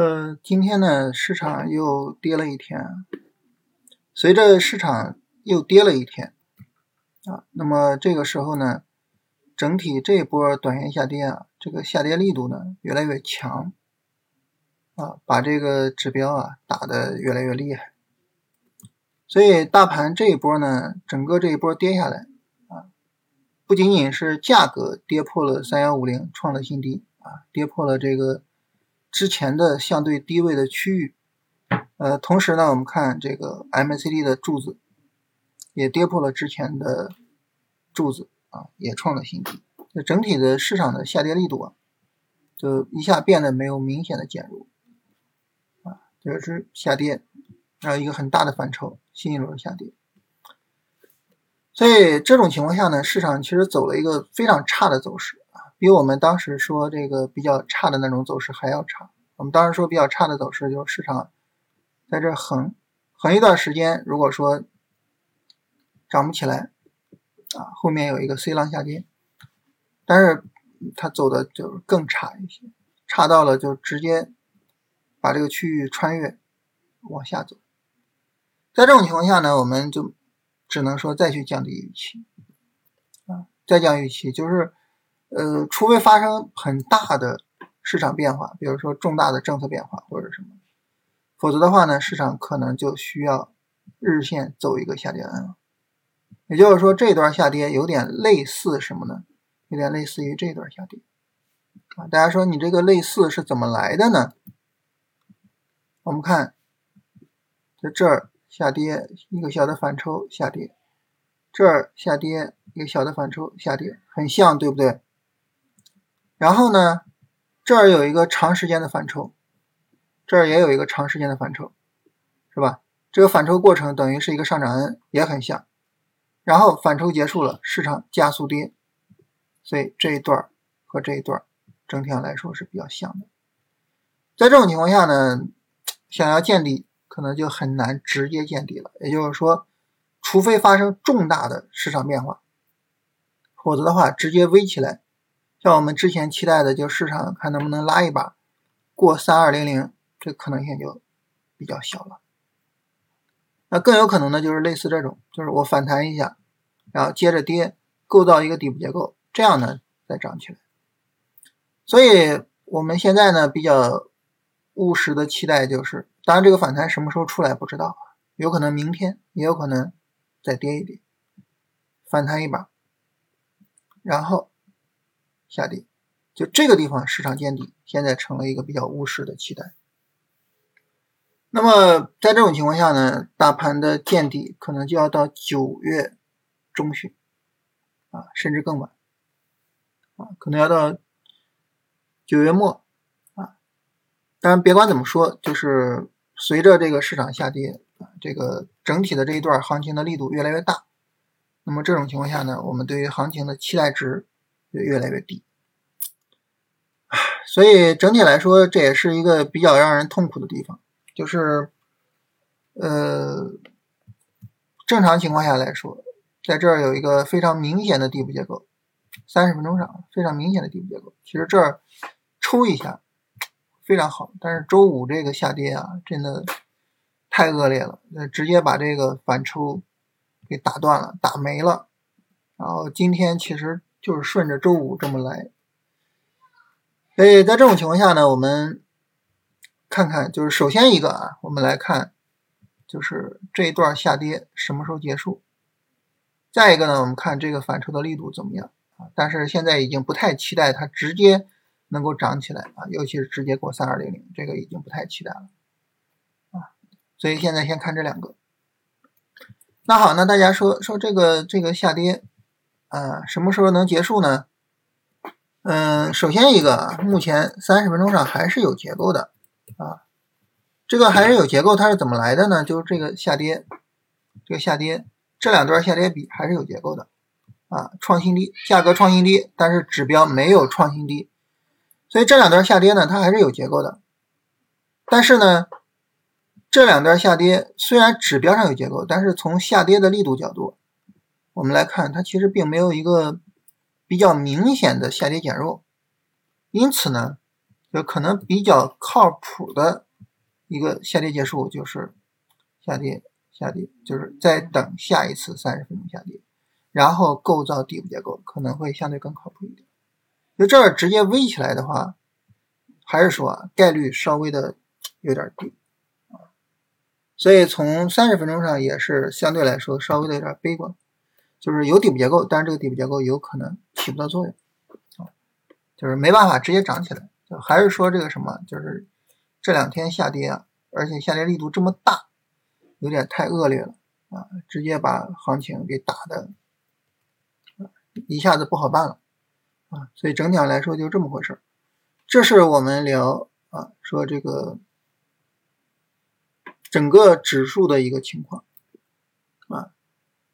呃，今天呢，市场又跌了一天。随着市场又跌了一天，啊，那么这个时候呢，整体这一波短线下跌啊，这个下跌力度呢越来越强，啊，把这个指标啊打得越来越厉害。所以大盘这一波呢，整个这一波跌下来啊，不仅仅是价格跌破了三幺五零，创了新低啊，跌破了这个。之前的相对低位的区域，呃，同时呢，我们看这个 MACD 的柱子也跌破了之前的柱子啊，也创了新低。就整体的市场的下跌力度啊，就一下变得没有明显的减弱啊，就是下跌，然后一个很大的反抽，新一轮下跌。所以这种情况下呢，市场其实走了一个非常差的走势。比我们当时说这个比较差的那种走势还要差。我们当时说比较差的走势，就是市场在这横横一段时间，如果说涨不起来啊，后面有一个 C 浪下跌，但是它走的就更差一些，差到了就直接把这个区域穿越往下走。在这种情况下呢，我们就只能说再去降低预期啊，再降预期就是。呃，除非发生很大的市场变化，比如说重大的政策变化或者什么，否则的话呢，市场可能就需要日线走一个下跌 N。也就是说，这段下跌有点类似什么呢？有点类似于这段下跌啊。大家说你这个类似是怎么来的呢？我们看，在这儿下跌一个小的反抽下跌，这儿下跌一个小的反抽下跌，很像，对不对？然后呢，这儿有一个长时间的反抽，这儿也有一个长时间的反抽，是吧？这个反抽过程等于是一个上涨 N，也很像。然后反抽结束了，市场加速跌，所以这一段和这一段整体上来说是比较像的。在这种情况下呢，想要见底可能就很难直接见底了。也就是说，除非发生重大的市场变化，否则的话直接 V 起来。像我们之前期待的，就市场看能不能拉一把过三二零零，这可能性就比较小了。那更有可能的就是类似这种，就是我反弹一下，然后接着跌，构造一个底部结构，这样呢再涨起来。所以我们现在呢比较务实的期待就是，当然这个反弹什么时候出来不知道，有可能明天，也有可能再跌一跌，反弹一把，然后。下跌，就这个地方市场见底，现在成了一个比较务实的期待。那么在这种情况下呢，大盘的见底可能就要到九月中旬啊，甚至更晚啊，可能要到九月末啊。当然，别管怎么说，就是随着这个市场下跌啊，这个整体的这一段行情的力度越来越大，那么这种情况下呢，我们对于行情的期待值。就越来越低，所以整体来说，这也是一个比较让人痛苦的地方。就是，呃，正常情况下来说，在这儿有一个非常明显的底部结构，三十分钟上非常明显的底部结构。其实这儿抽一下非常好，但是周五这个下跌啊，真的太恶劣了，那直接把这个反抽给打断了，打没了。然后今天其实。就是顺着周五这么来，所以在这种情况下呢，我们看看，就是首先一个啊，我们来看，就是这一段下跌什么时候结束？再一个呢，我们看这个反抽的力度怎么样啊？但是现在已经不太期待它直接能够涨起来啊，尤其是直接过三二零零，这个已经不太期待了啊。所以现在先看这两个。那好，那大家说说这个这个下跌。啊，什么时候能结束呢？嗯，首先一个，目前三十分钟上还是有结构的啊，这个还是有结构，它是怎么来的呢？就是这个下跌，这个下跌，这两段下跌比还是有结构的啊，创新低，价格创新低，但是指标没有创新低，所以这两段下跌呢，它还是有结构的，但是呢，这两段下跌虽然指标上有结构，但是从下跌的力度角度。我们来看，它其实并没有一个比较明显的下跌减弱，因此呢，就可能比较靠谱的一个下跌结束就是下跌下跌，就是在等下一次三十分钟下跌，然后构造底部结构可能会相对更靠谱一点。就这儿直接 V 起来的话，还是说啊概率稍微的有点低啊，所以从三十分钟上也是相对来说稍微的有点悲观，就是有底部结构，但是这个底部结构有可能起不到作用啊，就是没办法直接涨起来。还是说这个什么，就是这两天下跌啊，而且下跌力度这么大，有点太恶劣了啊，直接把行情给打的，一下子不好办了啊，所以整体上来说就这么回事。这是我们聊啊，说这个整个指数的一个情况，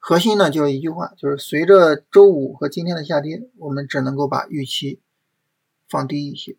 核心呢就是一句话，就是随着周五和今天的下跌，我们只能够把预期放低一些。